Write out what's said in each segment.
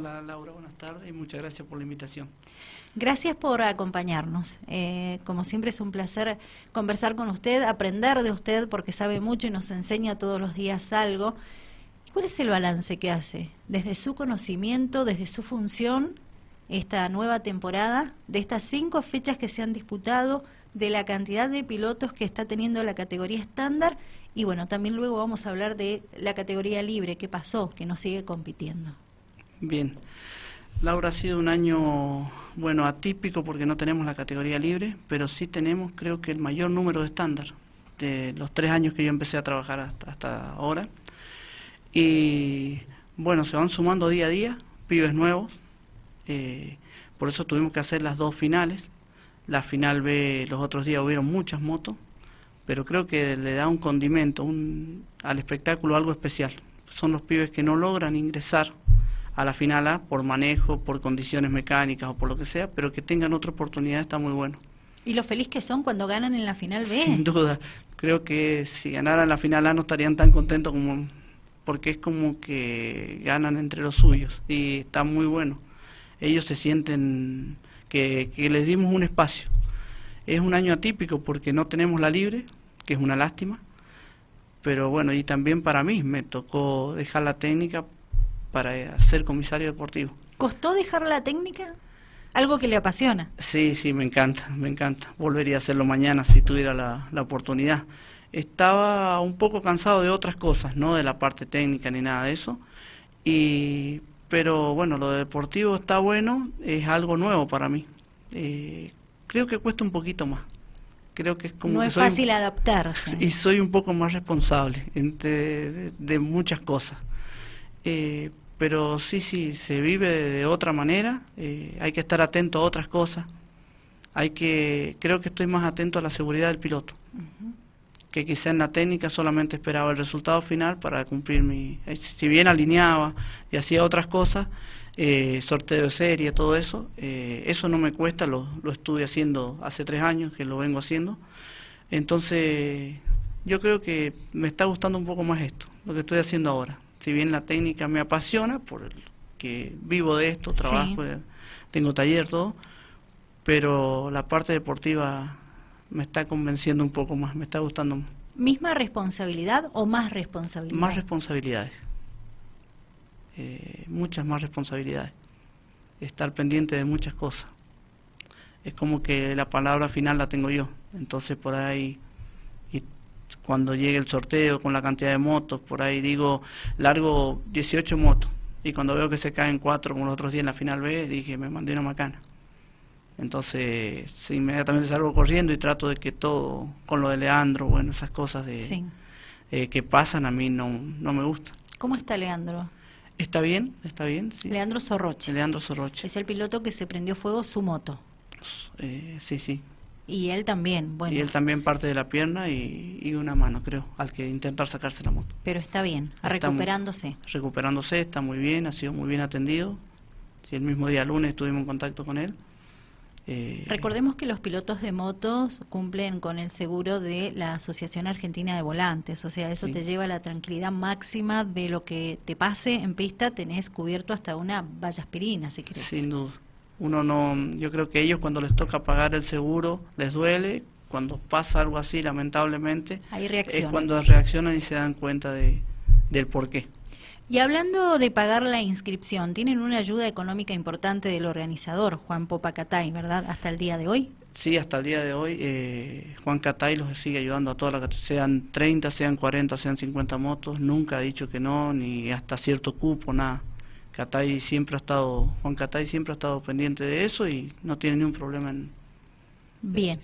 Laura, buenas tardes y muchas gracias por la invitación. Gracias por acompañarnos. Eh, como siempre es un placer conversar con usted, aprender de usted porque sabe mucho y nos enseña todos los días algo. ¿Cuál es el balance que hace desde su conocimiento, desde su función, esta nueva temporada, de estas cinco fechas que se han disputado, de la cantidad de pilotos que está teniendo la categoría estándar y bueno, también luego vamos a hablar de la categoría libre, qué pasó, que no sigue compitiendo. Bien, Laura ha sido un año, bueno, atípico porque no tenemos la categoría libre, pero sí tenemos creo que el mayor número de estándar de los tres años que yo empecé a trabajar hasta, hasta ahora. Y bueno, se van sumando día a día pibes nuevos, eh, por eso tuvimos que hacer las dos finales. La final B, los otros días hubieron muchas motos, pero creo que le da un condimento un, al espectáculo algo especial. Son los pibes que no logran ingresar a la final A por manejo, por condiciones mecánicas o por lo que sea, pero que tengan otra oportunidad está muy bueno. ¿Y lo feliz que son cuando ganan en la final B? Sin duda. Creo que si ganaran la final A no estarían tan contentos como porque es como que ganan entre los suyos y está muy bueno. Ellos se sienten que, que les dimos un espacio. Es un año atípico porque no tenemos la libre, que es una lástima, pero bueno, y también para mí me tocó dejar la técnica para ser comisario deportivo. ¿Costó dejar la técnica? Algo que le apasiona. Sí, sí, me encanta, me encanta. Volvería a hacerlo mañana si tuviera la, la oportunidad. Estaba un poco cansado de otras cosas, no de la parte técnica ni nada de eso. Y, pero bueno, lo deportivo está bueno, es algo nuevo para mí. Eh, creo que cuesta un poquito más. Creo que es como no es fácil adaptarse. Y soy un poco más responsable de, de, muchas cosas. Eh, pero sí, sí, se vive de, otra manera, eh, hay que estar atento a otras cosas, hay que, creo que estoy más atento a la seguridad del piloto, que quizá en la técnica solamente esperaba el resultado final para cumplir mi, eh, si bien alineaba y hacía otras cosas, eh, sorteo de serie, todo eso, eh, eso no me cuesta, lo, lo estuve haciendo hace tres años que lo vengo haciendo, entonces yo creo que me está gustando un poco más esto, lo que estoy haciendo ahora si bien la técnica me apasiona, por el que vivo de esto, trabajo, tengo taller, todo, pero la parte deportiva me está convenciendo un poco más, me está gustando más. ¿Misma responsabilidad o más responsabilidad? Más responsabilidades, eh, muchas más responsabilidades, estar pendiente de muchas cosas. Es como que la palabra final la tengo yo, entonces por ahí cuando llegue el sorteo con la cantidad de motos, por ahí digo, largo 18 motos. Y cuando veo que se caen cuatro como los otros días en la final B, dije, me mandé una macana. Entonces, inmediatamente salgo corriendo y trato de que todo, con lo de Leandro, bueno, esas cosas de eh, que pasan a mí no, no me gusta. ¿Cómo está Leandro? Está bien, está bien. Sí. Leandro Sorroche. Leandro Sorroche. Es el piloto que se prendió fuego su moto. Eh, sí, sí. Y él también, bueno. Y él también parte de la pierna y, una mano, creo, al que intentar sacarse la moto. Pero está bien, recuperándose. recuperándose, está muy bien, ha sido muy bien atendido. Sí, el mismo día lunes estuvimos en contacto con él. Eh, Recordemos que los pilotos de motos cumplen con el seguro de la Asociación Argentina de Volantes, o sea, eso te lleva a la tranquilidad máxima de lo que te pase en pista, tenés cubierto hasta una valla aspirina, si querés. Sin duda uno no, yo creo que ellos cuando les toca pagar el seguro les duele, cuando pasa algo así lamentablemente, es cuando reaccionan y se dan cuenta de, del por qué. Y hablando de pagar la inscripción, tienen una ayuda económica importante del organizador, Juan Popa Catay, ¿verdad? Hasta el día de hoy. Sí, hasta el día de hoy eh, Juan Catay los sigue ayudando a todas las sean 30, sean 40, sean 50 motos, nunca ha dicho que no, ni hasta cierto cupo, nada. Catay siempre ha estado, Juan Catay siempre ha estado pendiente de eso y no tiene ningún problema en... Bien.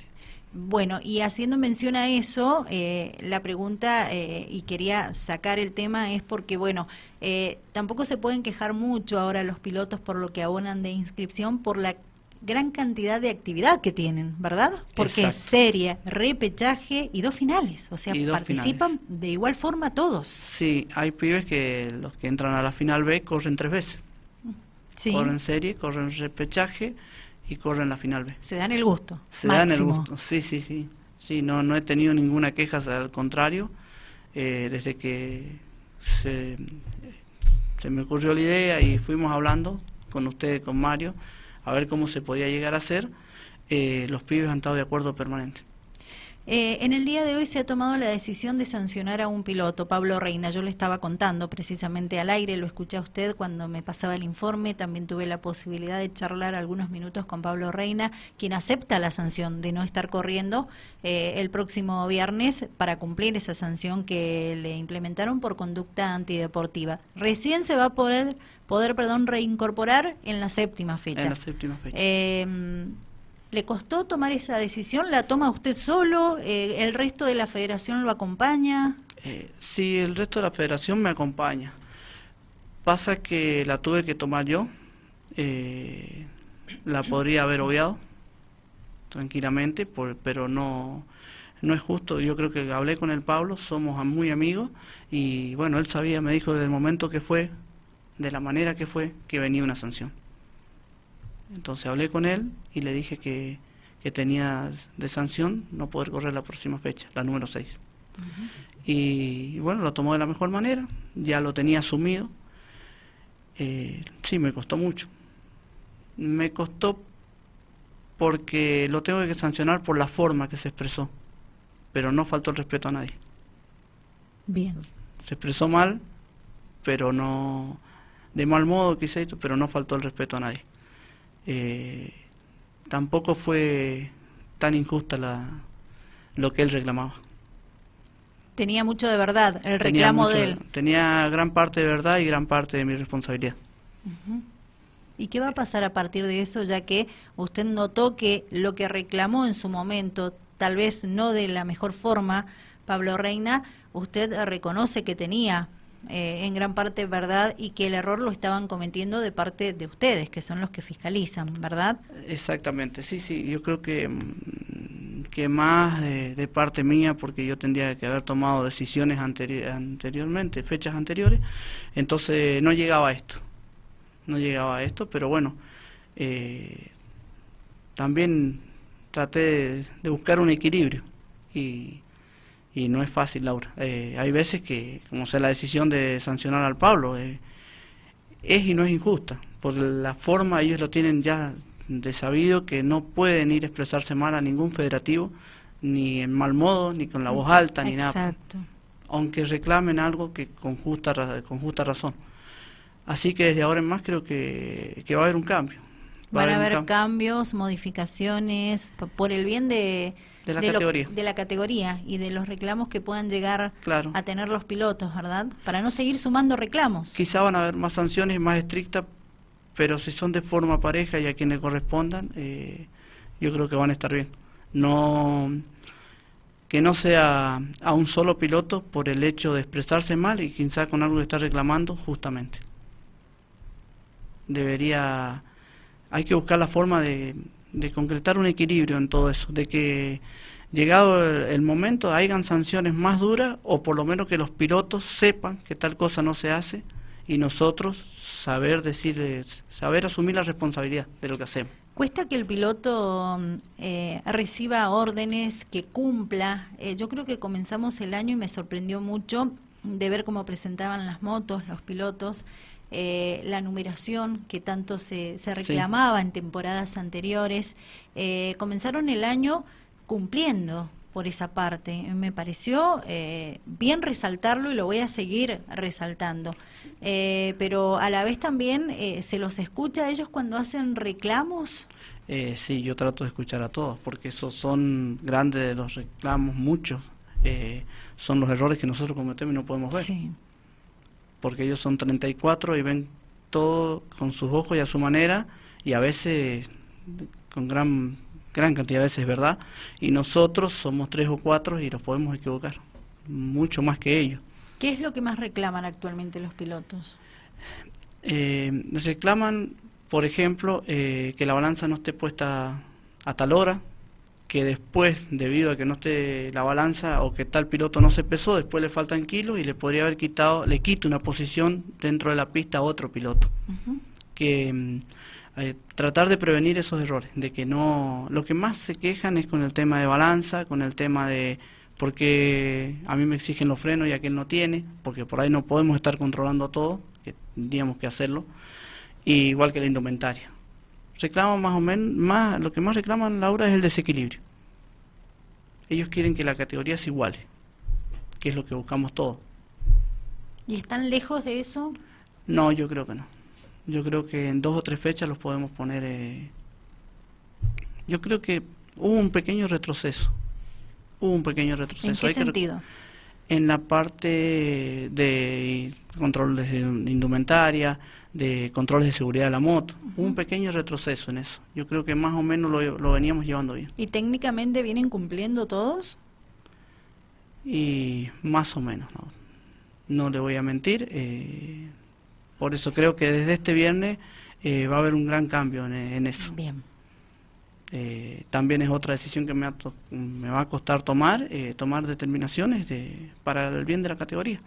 Bueno, y haciendo mención a eso, eh, la pregunta, eh, y quería sacar el tema, es porque, bueno, eh, tampoco se pueden quejar mucho ahora los pilotos por lo que abonan de inscripción por la gran cantidad de actividad que tienen, ¿verdad? Porque es serie, repechaje y dos finales, o sea, participan de igual forma todos. Sí, hay pibes que los que entran a la final B corren tres veces. Sí. Corren serie, corren repechaje y corren la final B. Se dan el gusto. Se dan el gusto, sí, sí, sí. Sí, no, no he tenido ninguna queja, al contrario, eh, desde que se, se me ocurrió la idea y fuimos hablando con usted, con Mario, a ver cómo se podía llegar a hacer. Eh, los pibes han estado de acuerdo permanente. Eh, en el día de hoy se ha tomado la decisión de sancionar a un piloto, Pablo Reina. Yo le estaba contando precisamente al aire, lo escuché a usted cuando me pasaba el informe. También tuve la posibilidad de charlar algunos minutos con Pablo Reina, quien acepta la sanción de no estar corriendo eh, el próximo viernes para cumplir esa sanción que le implementaron por conducta antideportiva. Recién se va a poder, poder perdón, reincorporar en la séptima fecha. En la séptima fecha. Eh, ¿Le costó tomar esa decisión? ¿La toma usted solo? Eh, ¿El resto de la federación lo acompaña? Eh, sí, el resto de la federación me acompaña. Pasa que la tuve que tomar yo. Eh, la podría haber obviado tranquilamente, pero no, no es justo. Yo creo que hablé con el Pablo, somos muy amigos y bueno, él sabía, me dijo desde el momento que fue, de la manera que fue, que venía una sanción. Entonces hablé con él y le dije que, que tenía de sanción no poder correr la próxima fecha, la número 6. y, bueno, lo tomó de la mejor manera, ya lo tenía asumido. Eh, sí, me costó mucho. Me costó porque lo tengo que sancionar por la forma que se expresó, pero no faltó el respeto a nadie. Bien. Se expresó mal, pero no, de mal modo quise, pero no faltó el respeto a nadie eh, tampoco fue tan injusta la, lo que él reclamaba. Tenía mucho de verdad el reclamo de él. Tenía gran parte de verdad y gran parte de mi responsabilidad. ¿Y qué va a pasar a partir de eso, ya que usted notó que lo que reclamó en su momento, tal vez no de la mejor forma, Pablo Reina, usted reconoce que tenía eh, en gran parte verdad y que el error lo estaban cometiendo de parte de ustedes, que son los que fiscalizan, ¿verdad? Exactamente, sí, sí, yo creo que, mm, que más de, parte mía, porque yo tendría que haber tomado decisiones anteriormente, fechas anteriores, entonces no llegaba a esto, no llegaba a esto, pero bueno, eh, también traté de buscar un equilibrio y y no es fácil, Laura. Eh, hay veces que, como sea la decisión de sancionar al Pablo, eh, es y no es injusta, porque la forma ellos lo tienen ya de sabido que no pueden ir a expresarse mal a ningún federativo, ni en mal modo, ni con la voz alta, ni nada. Aunque reclamen algo que con justa, con justa razón. Así que desde ahora en más creo que, que va a haber un cambio. Van a haber cambios, modificaciones, por el bien de de la categoría. de la categoría y de los reclamos que puedan llegar a tener los pilotos, ¿verdad? Para no seguir sumando reclamos. Quizá van a haber más sanciones más estrictas, pero si son de forma pareja y a quienes correspondan, eh, yo creo que van a estar bien. No que no sea a un solo piloto por el hecho de expresarse mal y quizá con algo que está reclamando justamente. Debería, hay que buscar la forma de, de concretar un equilibrio en todo eso, de que llegado el, momento hayan sanciones más duras o por lo menos que los pilotos sepan que tal cosa no se hace y nosotros saber decir, saber asumir la responsabilidad de lo que hacemos. Cuesta que el piloto eh, reciba órdenes, que cumpla. Eh, yo creo que comenzamos el año y me sorprendió mucho de ver cómo presentaban las motos los pilotos eh, la numeración que tanto se, se reclamaba en temporadas anteriores. Eh, comenzaron el año cumpliendo por esa parte. Me pareció eh, bien resaltarlo y lo voy a seguir resaltando. pero a la vez también se los escucha a ellos cuando hacen reclamos. sí, yo trato de escuchar a todos, porque esos son grandes de los reclamos, muchos. son los errores que nosotros cometemos y no podemos ver. Sí porque ellos son 34 y ven todo con sus ojos y a su manera y a veces con gran gran cantidad de veces verdad y nosotros somos tres o cuatro y los podemos equivocar mucho más que ellos ¿Qué es lo que más reclaman actualmente los pilotos? Eh, reclaman, por ejemplo, eh, que la balanza no esté puesta a tal hora, que después, debido a que no esté la balanza o que tal piloto no se pesó, después le faltan kilos y le podría haber quitado, le quita una posición dentro de la pista a otro piloto. Que mm, eh, tratar de prevenir esos errores, de que no, lo que más se quejan es con el tema de balanza, con el tema de porque a mí me exigen los frenos y aquel no tiene, porque por ahí no podemos estar controlando todo, que tendríamos que hacerlo, y igual que la indumentaria. Reclaman más o menos, más, lo que más reclaman Laura es el desequilibrio. Ellos quieren que la categoría se iguale, que es lo que buscamos todos. ¿Y están lejos de eso? No, yo creo que no. Yo creo que en dos o tres fechas los podemos poner. Eh... Yo creo que hubo un pequeño retroceso. Hubo un pequeño retroceso. ¿En qué sentido? En la parte de control de indumentaria, de controles de seguridad de la moto. Hubo un pequeño retroceso en eso. Yo creo que más o menos lo, lo veníamos llevando bien. ¿Y técnicamente vienen cumpliendo todos? Y más o menos, ¿no? No le voy a mentir. Eh, por eso creo que desde este viernes eh, va a haber un gran cambio en, eso. Bien. Eh, también es otra decisión que me, me va a costar tomar, tomar determinaciones de, para el bien de la categoría.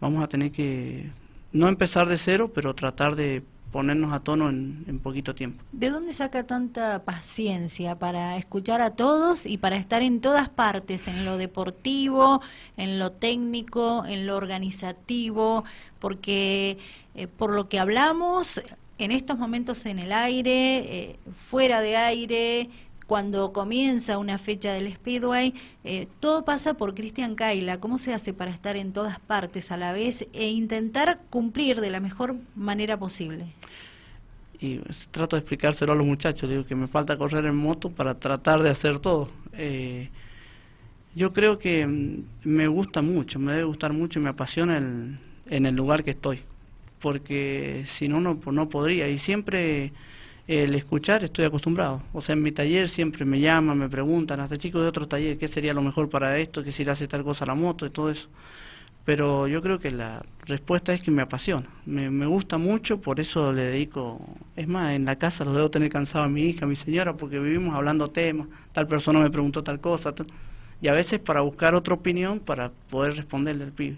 Vamos a tener que no empezar de cero, pero tratar de ponernos a tono en, en, poquito tiempo. ¿De dónde saca tanta paciencia para escuchar a todos y para estar en todas partes, en lo deportivo, en lo técnico, en lo organizativo? Porque eh, por lo que hablamos en estos momentos en el aire, eh, fuera de aire, cuando comienza una fecha del Speedway, eh, todo pasa por Cristian Kaila. ¿Cómo se hace para estar en todas partes a la vez e intentar cumplir de la mejor manera posible? Y trato de explicárselo a los muchachos, digo que me falta correr en moto para tratar de hacer todo. yo creo que mm, me gusta mucho, me debe gustar mucho y me apasiona en el lugar que estoy porque si no, no, no podría. Y siempre el escuchar estoy acostumbrado. O sea, en mi taller siempre me llaman, me preguntan, hasta chicos de otros talleres, qué sería lo mejor para esto, que si le hace tal cosa a la moto y todo eso. Pero yo creo que la respuesta es que me apasiona, me, me gusta mucho, por eso le dedico, es más, en la casa los debo tener cansado a mi hija, a mi señora, porque vivimos hablando temas, tal persona me preguntó tal cosa, y a veces para buscar otra opinión para poder responderle al pibe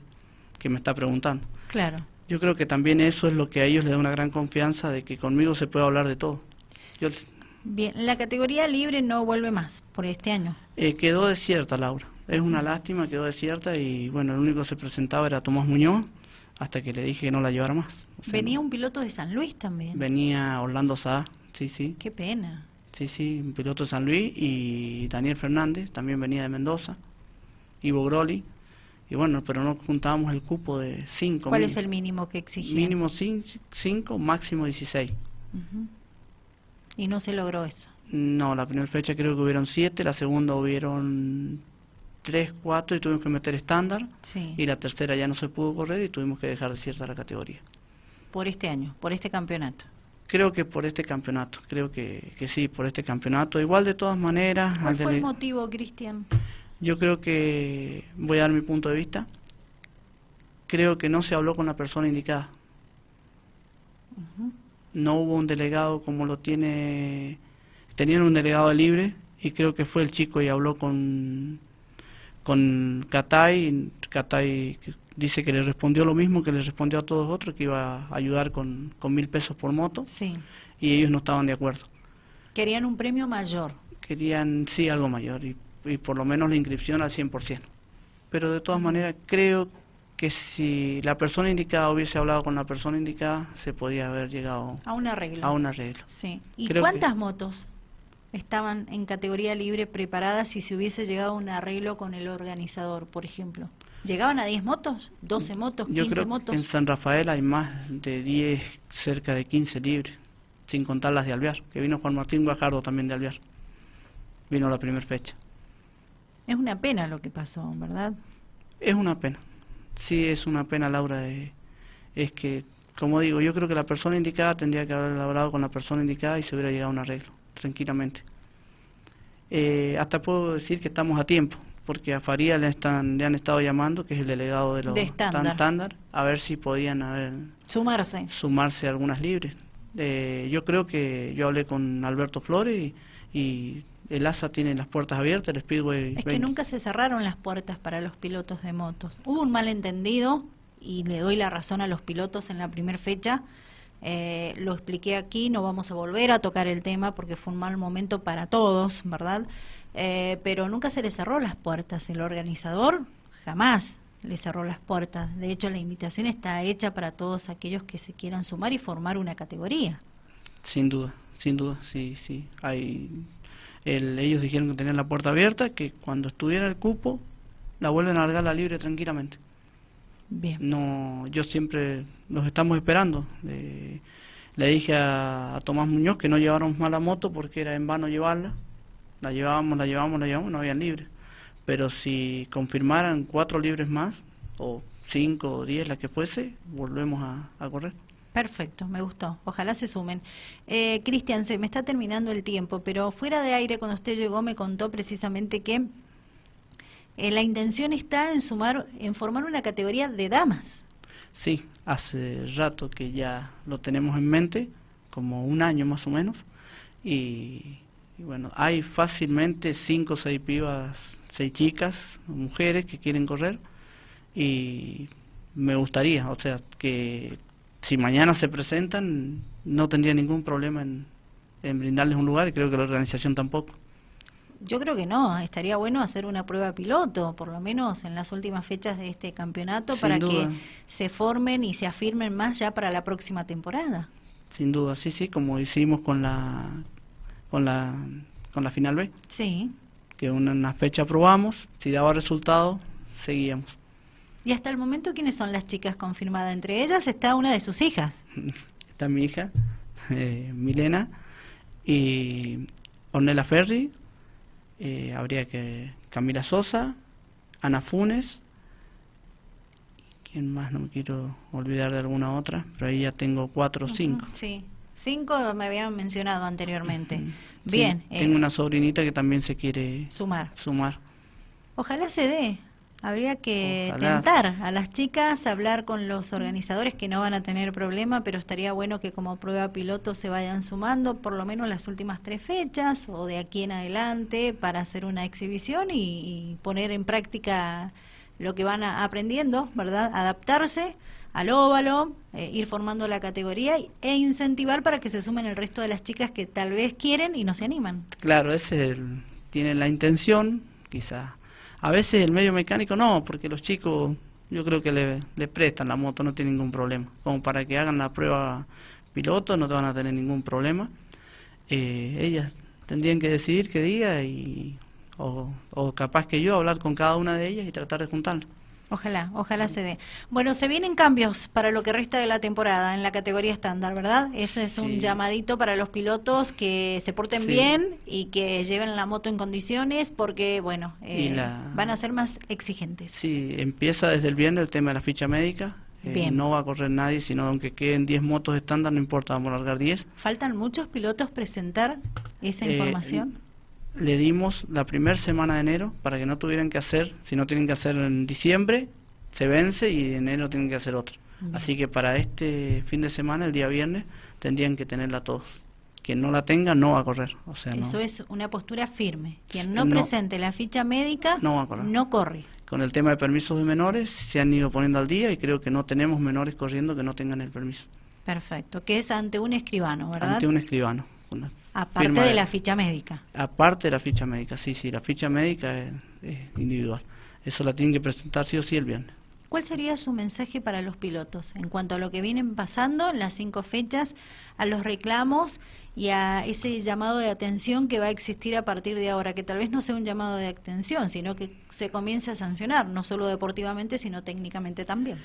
que me está preguntando. Claro. Yo creo que también eso es lo que a ellos les da una gran confianza de que conmigo se puede hablar de todo. Bien, la categoría libre no vuelve más por este año. Eh, quedó desierta, Laura. Es una lástima, quedó desierta y bueno, el único que se presentaba era Tomás Muñoz, hasta que le dije que no la llevara más. venía un piloto de San Luis también. Venía Orlando Sá, sí, sí. Qué pena. Sí, sí, un piloto de San Luis y Daniel Fernández, también venía de Mendoza. Ivo Groli, y bueno, pero no juntábamos el cupo de 5. ¿Cuál es el mínimo que exigía? Mínimo 5, máximo 16. ¿Y no se logró eso? No, la primera fecha creo que hubieron 7, la segunda hubieron 3, 4 y tuvimos que meter estándar. Sí. Y la tercera ya no se pudo correr y tuvimos que dejar de cierta la categoría. ¿Por este año? ¿Por este campeonato? Creo que por este campeonato, creo que, que sí, por este campeonato. Igual de todas maneras... ¿Cuál fue el motivo, Cristian? Yo creo que, voy a dar mi punto de vista, creo que no se habló con la persona indicada. No hubo un delegado como lo tiene, tenían un delegado libre y creo que fue el chico y habló con, con Catay, Catay dice que le respondió lo mismo que le respondió a todos otros, que iba a ayudar con, con mil pesos por moto, sí. y ellos no estaban de acuerdo. Querían un premio mayor. Querían, sí, algo mayor, y y por lo menos la inscripción al 100%. Pero de todas maneras creo que si la persona indicada hubiese hablado con la persona indicada, se podía haber llegado a un arreglo. A un arreglo. Sí. ¿Y cuántas motos estaban en categoría libre preparadas si se hubiese llegado a un arreglo con el organizador, por ejemplo? ¿Llegaban a 10 motos? ¿12 motos? ¿15 Yo creo motos? Que en San Rafael hay más de 10, cerca de 15 libres, sin contar las de Alvear, que vino Juan Martín Guajardo también de Alvear. Vino la primera fecha. Es una pena lo que pasó, ¿verdad? Es una pena. Sí, es una pena, Laura. es que, como digo, yo creo que la persona indicada tendría que haber hablado con la persona indicada y se hubiera llegado a un arreglo, tranquilamente. Eh, hasta puedo decir que estamos a tiempo, porque a Faría le, están, le han estado llamando, que es el delegado de los estándar, a ver si podían haber, sumarse sumarse algunas libres. Eh, yo creo que yo hablé con Alberto Flores y el ASA tiene las puertas abiertas, el Speedway. Es que nunca se cerraron las puertas para los pilotos de motos. Hubo un malentendido y le doy la razón a los pilotos en la primera fecha. Eh, lo expliqué aquí, no vamos a volver a tocar el tema porque fue un mal momento para todos, ¿verdad? Eh, pero nunca se le cerró las puertas. El organizador jamás le cerró las puertas. De hecho, la invitación está hecha para todos aquellos que se quieran sumar y formar una categoría. Sin duda, sin duda, sí, sí. Hay, ellos dijeron que tenían la puerta abierta, que cuando estuviera el cupo, la vuelven a largar la libre tranquilamente. Bien. No, yo siempre los estamos esperando. le dije a, Tomás Muñoz que no lleváramos más la moto porque era en vano llevarla. La llevábamos, la llevábamos, la llevábamos, no habían libre. Pero si confirmaran cuatro libres más, o cinco o diez, la que fuese, volvemos a, correr. Perfecto, me gustó. Ojalá se sumen. Eh, Cristian, se me está terminando el tiempo, pero fuera de aire, cuando usted llegó, me contó precisamente que eh, la intención está en sumar, en formar una categoría de damas. Sí, hace rato que ya lo tenemos en mente, como un año más o menos, y, bueno, hay fácilmente cinco o seis pibas, seis chicas, mujeres que quieren correr, y me gustaría, o sea, que si mañana se presentan, no tendría ningún problema en, en brindarles un lugar, y creo que la organización tampoco. Yo creo que no, estaría bueno hacer una prueba piloto, por lo menos en las últimas fechas de este campeonato, para que se formen y se afirmen más ya para la próxima temporada. Sin duda, sí, sí, como hicimos con la con la con la final B. Sí. Que una, una fecha probamos, si daba resultado, seguíamos. ¿Y hasta el momento quiénes son las chicas confirmadas? Entre ellas está una de sus hijas. Está mi hija, eh, Milena, y Ornella Ferri, eh, habría que Camila Sosa, Ana Funes, ¿quién más? No me quiero olvidar de alguna otra, pero ahí ya tengo cuatro o cinco. Sí, cinco me habían mencionado anteriormente. Bien. tengo eh, una sobrinita que también se quiere sumar. sumar. Ojalá se dé. Habría que tentar a las chicas, hablar con los organizadores que no van a tener problema, pero estaría bueno que como prueba piloto se vayan sumando por lo menos las últimas tres fechas o de aquí en adelante para hacer una exhibición y, poner en práctica lo que van aprendiendo, ¿verdad? Adaptarse al óvalo, eh, ir formando la categoría e incentivar para que se sumen el resto de las chicas que tal vez quieren y no se animan. Claro, ese tienen la intención, quizá a veces el medio mecánico no, porque los chicos yo creo que le, prestan la moto, no tienen ningún problema. Como para que hagan la prueba piloto no te van a tener ningún problema. Eh, ellas tendrían que decidir qué día y o, o capaz que yo hablar con cada una de ellas y tratar de juntarlas. Ojalá, ojalá se dé. Bueno, se vienen cambios para lo que resta de la temporada en la categoría estándar, ¿verdad? Ese es un llamadito para los pilotos que se porten bien y que lleven la moto en condiciones porque, bueno, eh, van a ser más exigentes. Sí, empieza desde el viernes el tema de la ficha médica. Eh, bien. No va a correr nadie, sino aunque queden 10 motos estándar, no importa, vamos a largar 10. ¿Faltan muchos pilotos presentar esa eh, información? Le dimos la primera semana de enero para que no tuvieran que hacer, si no tienen que hacer en diciembre, se vence y en enero tienen que hacer otro. Así que para este fin de semana, el día viernes, tendrían que tenerla todos. Quien no la tenga no va a correr. O sea, Eso es una postura firme. Quien no, presente la ficha médica no, va a correr. no corre. Con el tema de permisos de menores se han ido poniendo al día y creo que no tenemos menores corriendo que no tengan el permiso. Perfecto, que es ante un escribano, ¿verdad? Ante un escribano. Aparte de, la ficha médica. Aparte de la ficha médica, sí, sí, la ficha médica es, individual. Eso la tienen que presentar sí o sí el viernes. ¿Cuál sería su mensaje para los pilotos en cuanto a lo que vienen pasando, las cinco fechas, a los reclamos y a ese llamado de atención que va a existir a partir de ahora, que tal vez no sea un llamado de atención, sino que se comience a sancionar, no solo deportivamente, sino técnicamente también?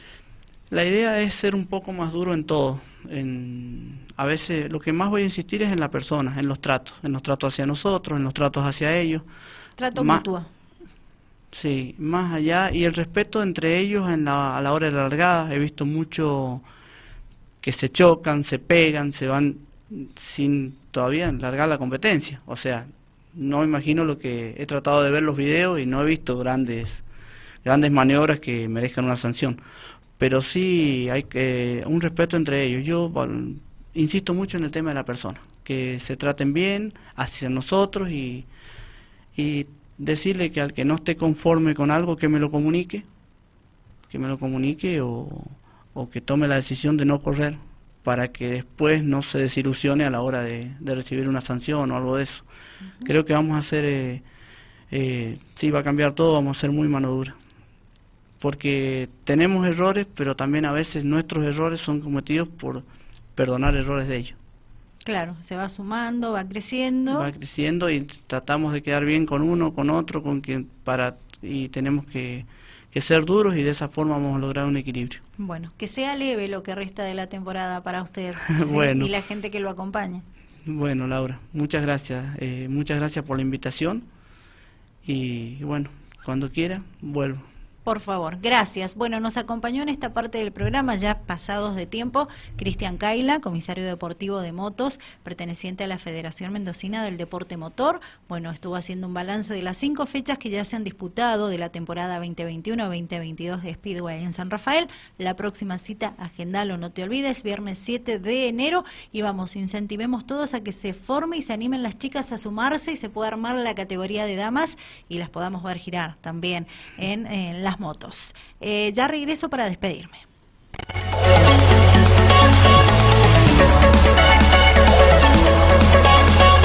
La idea es ser un poco más duro en todo. En, a veces lo que más voy a insistir es en la persona, en los tratos, en los tratos hacia nosotros, en los tratos hacia ellos. Trato mutuo. Sí, más allá y el respeto entre ellos en la, a la hora de la largada. He visto mucho que se chocan, se pegan, se van sin todavía largar la competencia. O sea, no imagino lo que he tratado de ver los videos y no he visto grandes grandes maniobras que merezcan una sanción pero sí hay que un respeto entre ellos. Yo insisto mucho en el tema de la persona, que se traten bien hacia nosotros y, y decirle que al que no esté conforme con algo que me lo comunique, que me lo comunique o, o que tome la decisión de no correr para que después no se desilusione a la hora de, recibir una sanción o algo de eso. Creo que vamos a hacer, eh, eh, sí va a cambiar todo, vamos a ser muy mano dura. Porque tenemos errores, pero también a veces nuestros errores son cometidos por perdonar errores de ellos. Claro, se va sumando, va creciendo. Va creciendo y tratamos de quedar bien con uno, con otro, con quien para y tenemos que, que ser duros y de esa forma vamos a lograr un equilibrio. Bueno, que sea leve lo que resta de la temporada para usted bueno. y la gente que lo acompaña. Bueno, Laura, muchas gracias. Eh, muchas gracias por la invitación y bueno, cuando quiera, vuelvo. Por favor, gracias. Bueno, nos acompañó en esta parte del programa, ya pasados de tiempo, Cristian Caila, comisario deportivo de motos, perteneciente a la Federación Mendocina del Deporte Motor. Bueno, estuvo haciendo un balance de las cinco fechas que ya se han disputado de la temporada 2021-2022 de Speedway en San Rafael. La próxima cita, agendalo, no te olvides, viernes 7 de enero. Y vamos, incentivemos todos a que se forme y se animen las chicas a sumarse y se pueda armar la categoría de damas y las podamos ver girar también en, en las motos. Eh, ya regreso para despedirme.